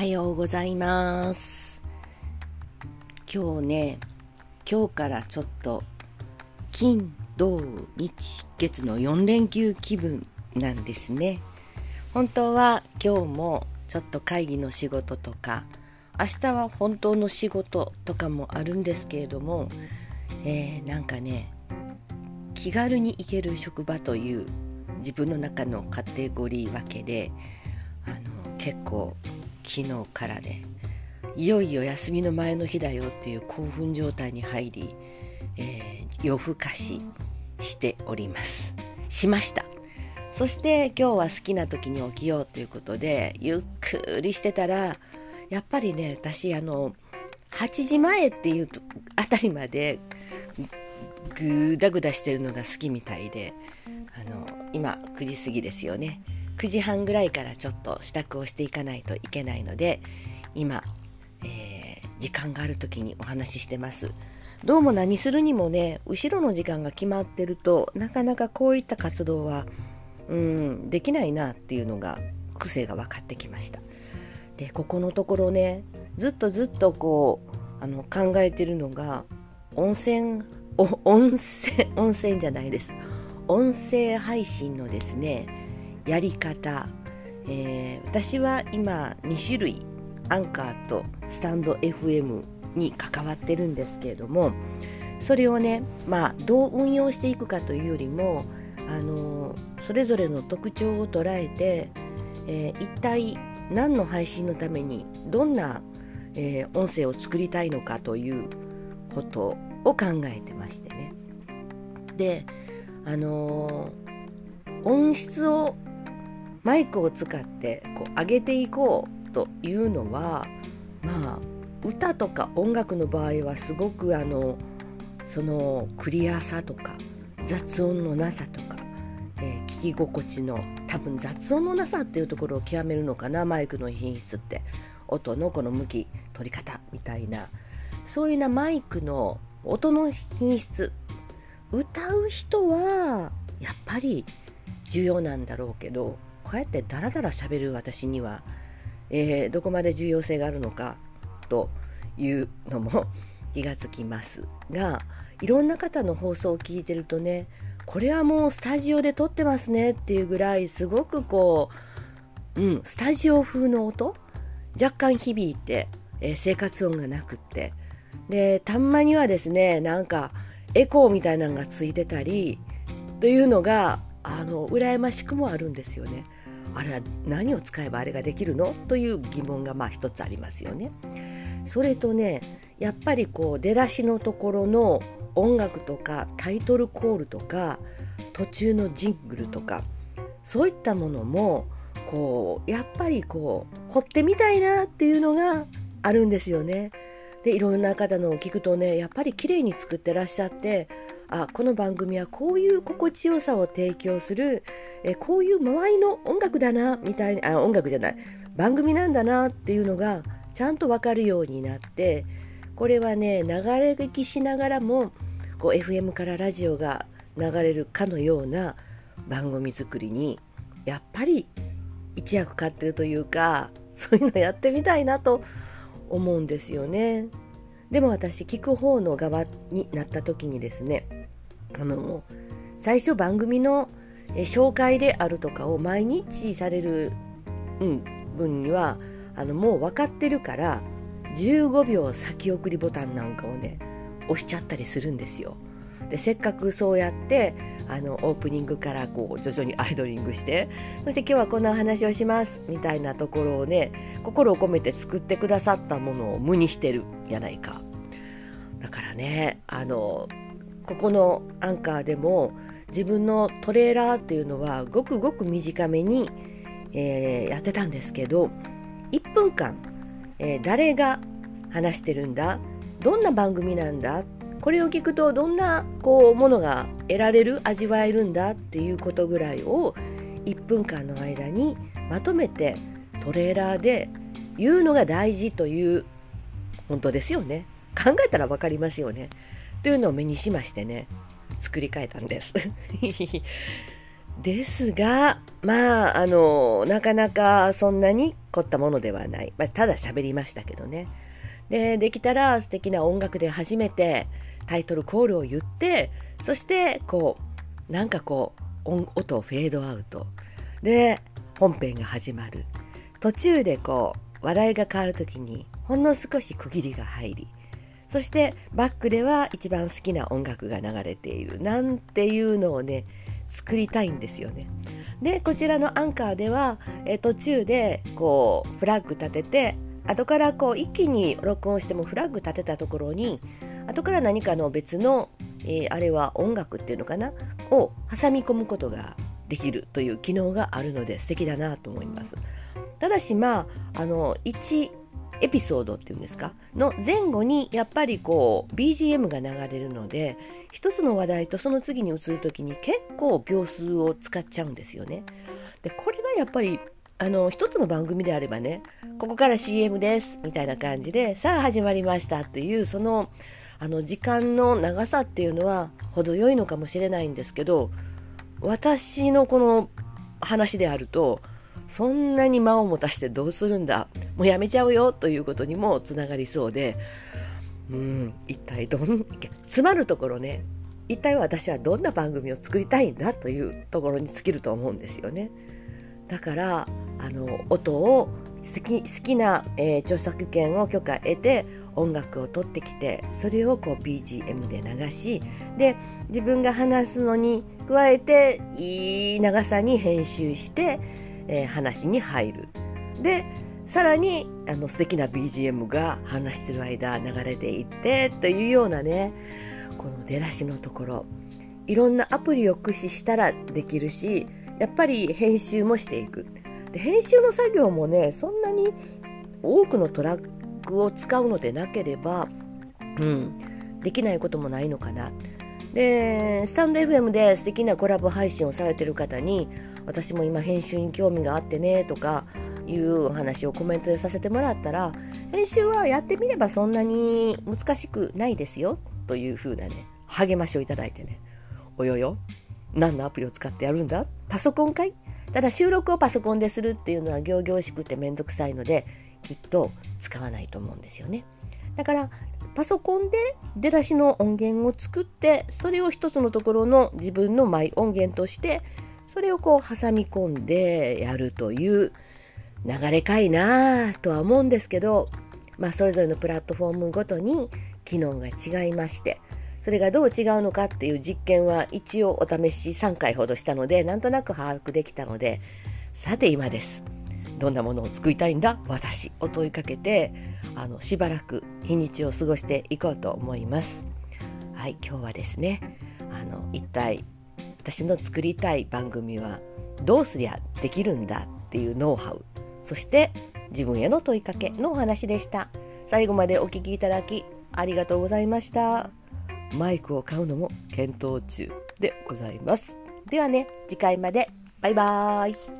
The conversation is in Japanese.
はようございます。今日ね今日からちょっと金土日月の4連休気分なんですね。本当は今日もちょっと会議の仕事とか明日は本当の仕事とかもあるんですけれども、えー、なんかね気軽に行ける職場という自分の中のカテゴリー分けであの結構昨日からねいよいよ休みの前の日だよっていう興奮状態に入り、えー、夜更かししております。しました。そして今日は好きな時に起きようということでゆっくりしてたらやっぱりね私あの8時前っていうあたりまでぐだぐだしてるのが好きみたいであの今9時過ぎですよね。9時半ぐらいからちょっと支度をしていかないといけないので今、えー、時間がある時にお話ししてます。どうも何するにもね後ろの時間が決まってるとなかなかこういった活動はうんできないなっていうのが癖が分かってきました。でここのところねずっとずっとこうあの考えてるのが温泉温泉温泉じゃないです。音声配信のですねやり方、えー、私は今2種類アンカーとスタンド FM に関わってるんですけれどもそれをねまあどう運用していくかというよりもあのそれぞれの特徴を捉えて、えー、一体何の配信のためにどんな、えー、音声を作りたいのかということを考えてましてね。であのー、音質をマイクを使ってこう上げていこうというのはまあ歌とか音楽の場合はすごくあのそのクリアさとか雑音のなさとか、えー、聞き心地の多分雑音のなさっていうところを極めるのかなマイクの品質って。音のこの向き取り方みたいな。そういうなマイクの音の品質。歌う人はやっぱり重要なんだろうけどこうやってダラダラ喋る私には、えー、どこまで重要性があるのかというのも 気がつきますがいろんな方の放送を聞いてるとねこれはもうスタジオで撮ってますねっていうぐらいすごくこう、うん、スタジオ風の音若干響いて、えー、生活音がなくってでたんまにはですねなんかエコーみたいなのがついてたりというのがあの羨ましくもあるんですよね。あれは何を使えばあれができるの？という疑問がまあ一つありますよね。それとねやっぱりこう出だしのところの音楽とかタイトルコールとか途中のジングルとかそういったものもこうやっぱりこう凝ってみたいなっていうのがあるんですよね。でいろんな方のを聞くとねやっぱり綺麗に作ってらっしゃってあこの番組はこういう心地よさを提供するえこういう周りの音楽だなみたいなあ音楽じゃない番組なんだなっていうのがちゃんと分かるようになってこれはね流れ聞きしながらもこう FM からラジオが流れるかのような番組作りにやっぱり一役買ってるというかそういうのやってみたいなと思うんですよね。でも私聞く方の側になった時にですねあの最初番組の紹介であるとかを毎日される、うん、分にはあのもう分かってるから15秒先送りボタンなんかをね押しちゃったりするんですよ。でせっかくそうやってあのオープニングからこう徐々にアイドリングしてそして今日はこんなお話をしますみたいなところをね心を込めて作ってくださったものを無にしてるやないかだからねあのここのアンカーでも自分のトレーラーっていうのはごくごく短めに、えー、やってたんですけど1分間、えー、誰が話してるんだどんな番組なんだこれを聞くとどんなこうものが得られる味わえるんだっていうことぐらいを1分間の間にまとめてトレーラーで言うのが大事という本当ですよね。考えたら分かりますよね。というのを目にしましてね作り変えたんです ですが、まあ、あの、なかなかそんなに凝ったものではない。まあ、ただ喋りましたけどね。で、できたら素敵な音楽で初めてタイトルコールを言って、そしてこう、なんかこう、音をフェードアウト。で、本編が始まる。途中でこう、話題が変わる時に、ほんの少し区切りが入り、そしてバックでは一番好きな音楽が流れているなんていうのをね作りたいんですよね。でこちらのアンカーでは、え途中でこうフラッグ立てて後からこう一気に録音してもフラッグ立てたところに後から何かの別の、えー、あれは音楽っていうのかなを挟み込むことができるという機能があるので素敵だなと思います。ただしまああの1エピソードっていうんですか？の前後にやっぱりこう BGM が流れるので一つの話題とその次に移る時に結構秒数を使っちゃうんですよね。でこれがやっぱりあの一つの番組であればねここから CM ですみたいな感じでさあ始まりましたっていうそのあの時間の長さっていうのは程よいのかもしれないんですけど私のこの話であるとそんなに間を持たしてどうするんだ？もうやめちゃうよということにもつながりそうで。うん一体どん詰まるところね。一体私はどんな番組を作りたいんだというところに尽きると思うんですよね。だからあの音を好き好きな、えー、著作権を許可得て音楽を取ってきてそれをこう BGM で流しで自分が話すのに加えていい長さに編集してえー、話に入る。でさらにあの素敵な BGM が話してる間流れていってというようなねこの出だしのところ。いろんなアプリを駆使したらできるしやっぱり編集もしていく。で編集の作業もねそんなに多くのトラックを使うのでなければ、うん、できないこともないのかな。でスタンド FM で素敵なコラボ配信をされてる方に私も今編集に興味があってねとかいうお話をコメントでさせてもらったら編集はやってみればそんなに難しくないですよという風なね励ましをいただいてねおよよ何のアプリを使ってやるんだ？パソコンかい？ただ収録をパソコンでするっていうのは行々しくてめんどくさいのできっと使わないと思うんですよね。だからパソコンで出だしの音源を作ってそれを一つのところの自分のマイ音源としてそれをこう挟み込んでやるという流れかいなとは思うんですけど、まあ、それぞれのプラットフォームごとに機能が違いましてそれがどう違うのかっていう実験は一応お試し3回ほどしたのでなんとなく把握できたのでさて今です。どんなものを作りたいんだ？私を問いかけてあのしばらく日にちを過ごしていこうと思います。はい今日はですねあの一体私の作りたい番組はどうすりゃできるんだっていうノウハウそして自分への問いかけのお話でした。最後までお聴きいただきありがとうございました。マイクを買うのも検討中でございます。ではね次回まで。バイバーイ。